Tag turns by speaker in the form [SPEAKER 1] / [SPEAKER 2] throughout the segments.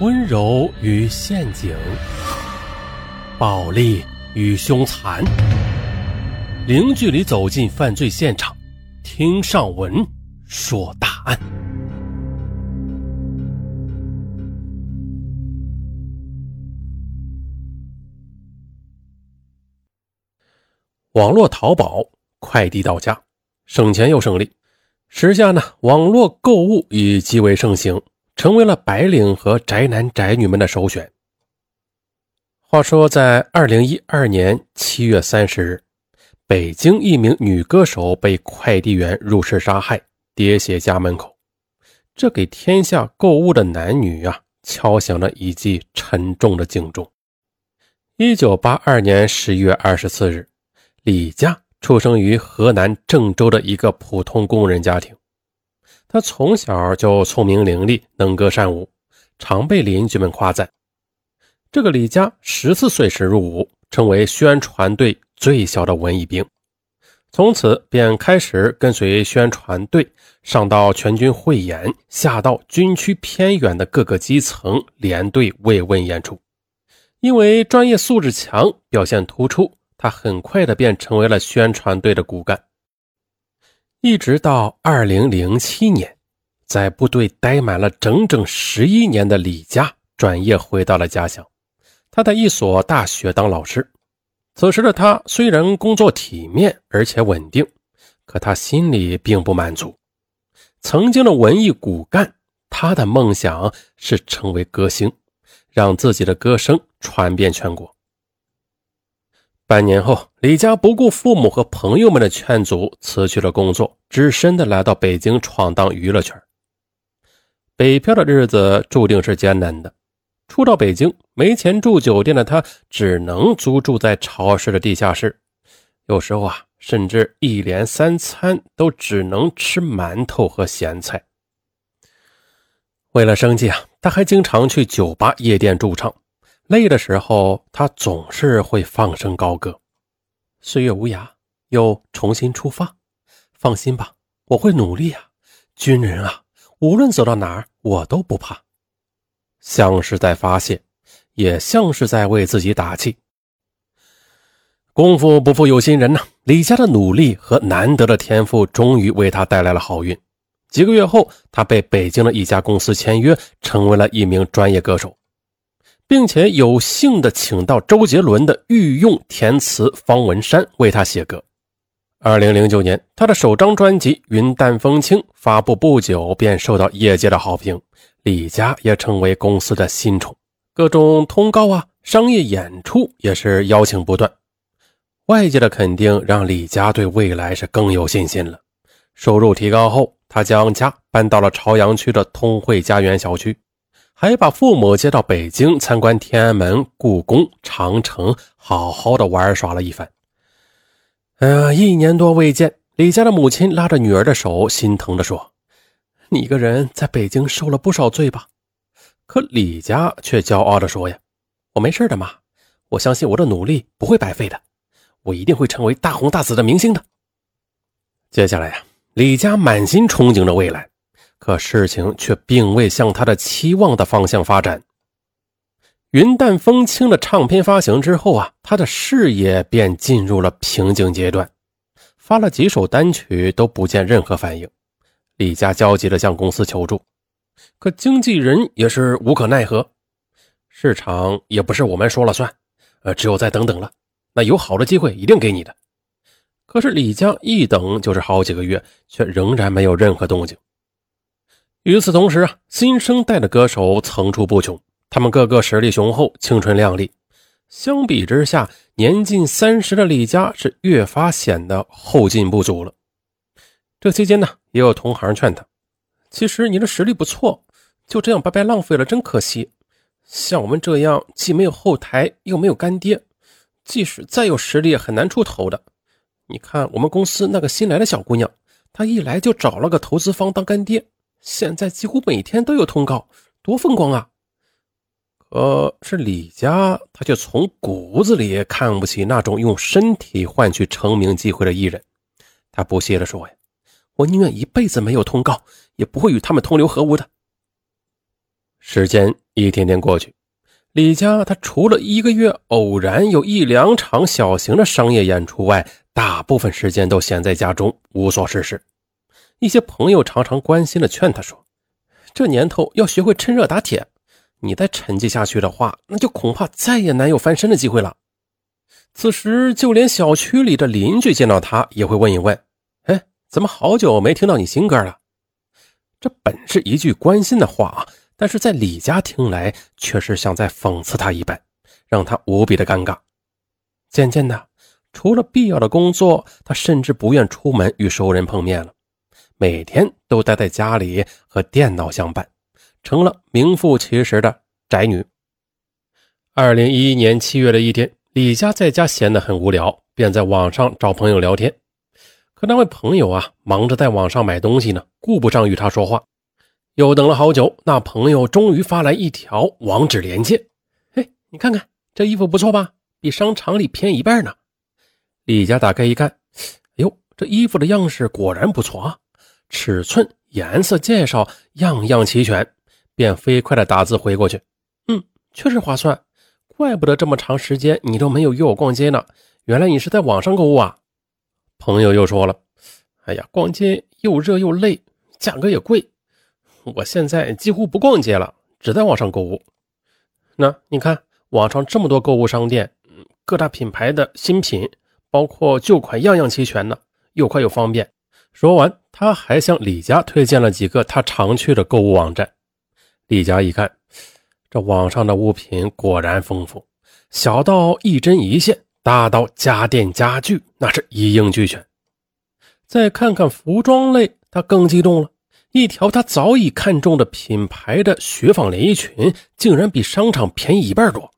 [SPEAKER 1] 温柔与陷阱，暴力与凶残，零距离走进犯罪现场，听上文说大案。网络淘宝，快递到家，省钱又省力。时下呢，网络购物已极为盛行，成为了白领和宅男宅女们的首选。话说，在二零一二年七月三十日，北京一名女歌手被快递员入室杀害，跌血家门口，这给天下购物的男女啊敲响了一记沉重的警钟。一九八二年十一月二十四日，李佳。出生于河南郑州的一个普通工人家庭，他从小就聪明伶俐，能歌善舞，常被邻居们夸赞。这个李家十四岁时入伍，成为宣传队最小的文艺兵，从此便开始跟随宣传队上到全军汇演，下到军区偏远的各个基层连队慰问演出。因为专业素质强，表现突出。他很快的便成为了宣传队的骨干，一直到二零零七年，在部队待满了整整十一年的李佳转业回到了家乡，他在一所大学当老师。此时的他虽然工作体面而且稳定，可他心里并不满足。曾经的文艺骨干，他的梦想是成为歌星，让自己的歌声传遍全国。半年后，李佳不顾父母和朋友们的劝阻，辞去了工作，只身的来到北京闯荡娱乐圈。北漂的日子注定是艰难的。初到北京，没钱住酒店的他，只能租住在潮湿的地下室。有时候啊，甚至一连三餐都只能吃馒头和咸菜。为了生计啊，他还经常去酒吧、夜店驻唱。累的时候，他总是会放声高歌：“岁月无涯，又重新出发。放心吧，我会努力啊，军人啊，无论走到哪儿，我都不怕。”像是在发泄，也像是在为自己打气。功夫不负有心人呐，李佳的努力和难得的天赋，终于为他带来了好运。几个月后，他被北京的一家公司签约，成为了一名专业歌手。并且有幸的请到周杰伦的御用填词方文山为他写歌。二零零九年，他的首张专辑《云淡风轻》发布不久便受到业界的好评，李佳也成为公司的新宠，各种通告啊、商业演出也是邀请不断。外界的肯定让李佳对未来是更有信心了。收入提高后，他将家搬到了朝阳区的通惠家园小区。还把父母接到北京参观天安门、故宫、长城，好好的玩耍了一番。哎呀，一年多未见，李家的母亲拉着女儿的手，心疼的说：“你一个人在北京受了不少罪吧？”可李家却骄傲的说：“呀，我没事的妈，我相信我的努力不会白费的，我一定会成为大红大紫的明星的。”接下来呀，李家满心憧憬着未来。可事情却并未向他的期望的方向发展。云淡风轻的唱片发行之后啊，他的事业便进入了瓶颈阶段，发了几首单曲都不见任何反应。李佳焦急地向公司求助，可经纪人也是无可奈何。市场也不是我们说了算，呃，只有再等等了。那有好的机会一定给你的。可是李佳一等就是好几个月，却仍然没有任何动静。与此同时啊，新生代的歌手层出不穷，他们个个实力雄厚，青春靓丽。相比之下，年近三十的李佳是越发显得后劲不足了。这期间呢，也有同行劝他：“其实你的实力不错，就这样白白浪费了，真可惜。像我们这样既没有后台，又没有干爹，即使再有实力，也很难出头的。你看我们公司那个新来的小姑娘，她一来就找了个投资方当干爹。”现在几乎每天都有通告，多风光啊！可是李家他却从骨子里看不起那种用身体换取成名机会的艺人。他不屑地说：“呀，我宁愿一辈子没有通告，也不会与他们同流合污的。”时间一天天过去，李家他除了一个月偶然有一两场小型的商业演出外，大部分时间都闲在家中无所事事。一些朋友常常关心的劝他说：“这年头要学会趁热打铁，你再沉寂下去的话，那就恐怕再也难有翻身的机会了。”此时，就连小区里的邻居见到他也会问一问：“哎，怎么好久没听到你新歌了？”这本是一句关心的话啊，但是在李家听来却是像在讽刺他一般，让他无比的尴尬。渐渐的，除了必要的工作，他甚至不愿出门与熟人碰面了，每天都待在家里和电脑相伴，成了名副其实的宅女。二零一一年七月的一天，李家在家闲得很无聊，便在网上找朋友聊天。可那位朋友啊，忙着在网上买东西呢，顾不上与他说话。又等了好久，那朋友终于发来一条网址链接。嘿，你看看这衣服不错吧？比商场里便宜一半呢。李佳打开一看，哎呦，这衣服的样式果然不错啊，尺寸、颜色、介绍样样齐全，便飞快的打字回过去。嗯，确实划算，怪不得这么长时间你都没有约我逛街呢。原来你是在网上购物啊。朋友又说了：“哎呀，逛街又热又累，价格也贵。我现在几乎不逛街了，只在网上购物。那你看，网上这么多购物商店，各大品牌的新品，包括旧款，样样齐全呢，又快又方便。”说完，他还向李佳推荐了几个他常去的购物网站。李佳一看，这网上的物品果然丰富，小到一针一线。大到家电家具，那是一应俱全。再看看服装类，他更激动了。一条他早已看中的品牌的雪纺连衣裙，竟然比商场便宜一半多。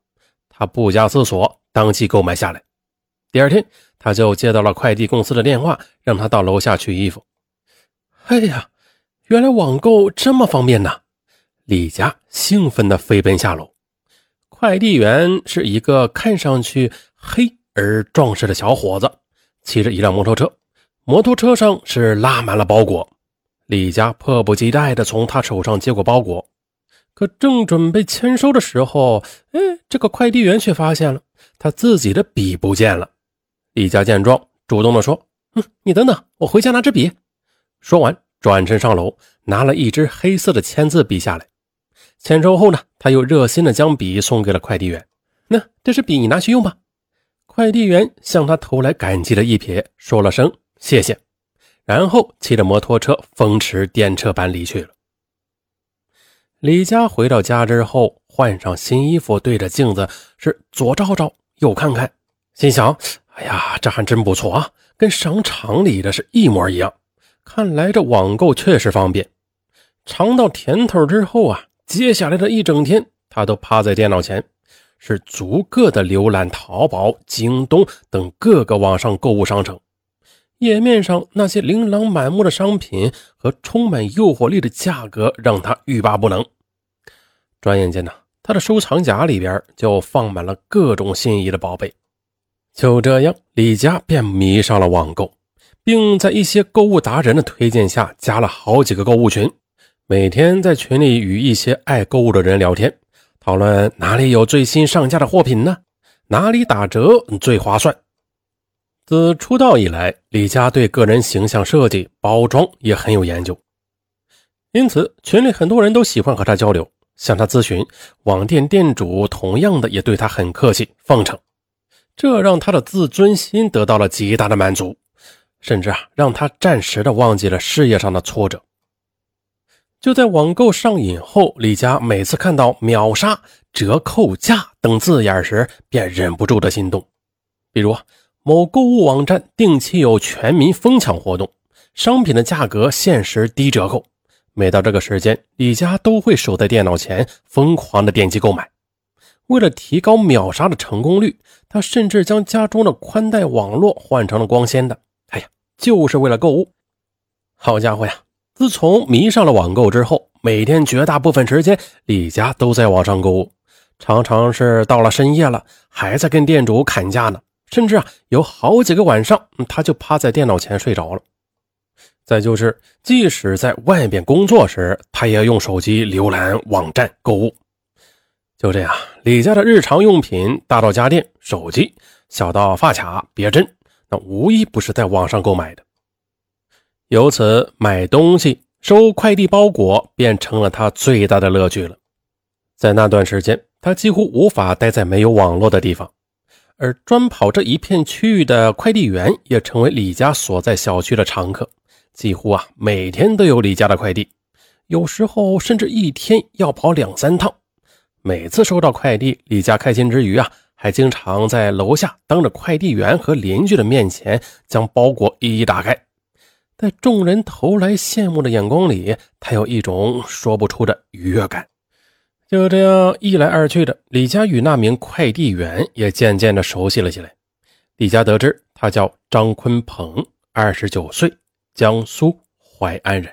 [SPEAKER 1] 他不加思索，当即购买下来。第二天，他就接到了快递公司的电话，让他到楼下取衣服。哎呀，原来网购这么方便呐！李佳兴奋地飞奔下楼。快递员是一个看上去黑。而壮实的小伙子骑着一辆摩托车，摩托车上是拉满了包裹。李佳迫不及待地从他手上接过包裹，可正准备签收的时候，哎，这个快递员却发现了他自己的笔不见了。李佳见状，主动地说：“嗯，你等等，我回家拿支笔。”说完，转身上楼，拿了一支黑色的签字笔下来。签收后呢，他又热心地将笔送给了快递员：“那这支笔你拿去用吧。”快递员向他投来感激的一瞥，说了声谢谢，然后骑着摩托车风驰电掣般离去了。李佳回到家之后，换上新衣服，对着镜子是左照照，右看看，心想：“哎呀，这还真不错啊，跟商场里的是一模一样。看来这网购确实方便。”尝到甜头之后啊，接下来的一整天，他都趴在电脑前。是逐个的浏览淘宝、京东等各个网上购物商城，页面上那些琳琅满目的商品和充满诱惑力的价格让他欲罢不能。转眼间呢，他的收藏夹里边就放满了各种心仪的宝贝。就这样，李佳便迷上了网购，并在一些购物达人的推荐下加了好几个购物群，每天在群里与一些爱购物的人聊天。讨论哪里有最新上架的货品呢？哪里打折最划算？自出道以来，李佳对个人形象设计、包装也很有研究，因此群里很多人都喜欢和他交流，向他咨询。网店店主同样的也对他很客气奉承，这让他的自尊心得到了极大的满足，甚至啊，让他暂时的忘记了事业上的挫折。就在网购上瘾后，李佳每次看到秒杀、折扣价等字眼时，便忍不住的心动。比如某购物网站定期有全民疯抢活动，商品的价格限时低折扣。每到这个时间，李佳都会守在电脑前，疯狂的点击购买。为了提高秒杀的成功率，他甚至将家中的宽带网络换成了光纤的。哎呀，就是为了购物。好家伙呀！自从迷上了网购之后，每天绝大部分时间，李家都在网上购物，常常是到了深夜了，还在跟店主砍价呢。甚至啊，有好几个晚上，他就趴在电脑前睡着了。再就是，即使在外边工作时，他也要用手机浏览网站购物。就这样，李家的日常用品，大到家电、手机，小到发卡、别针，那无一不是在网上购买的。由此，买东西、收快递包裹便成了他最大的乐趣了。在那段时间，他几乎无法待在没有网络的地方，而专跑这一片区域的快递员也成为李家所在小区的常客，几乎啊每天都有李家的快递，有时候甚至一天要跑两三趟。每次收到快递，李佳开心之余啊，还经常在楼下当着快递员和邻居的面前将包裹一一打开。在众人投来羡慕的眼光里，他有一种说不出的愉悦感。就这样一来二去的，李佳与那名快递员也渐渐的熟悉了起来。李佳得知他叫张坤鹏，二十九岁，江苏淮安人。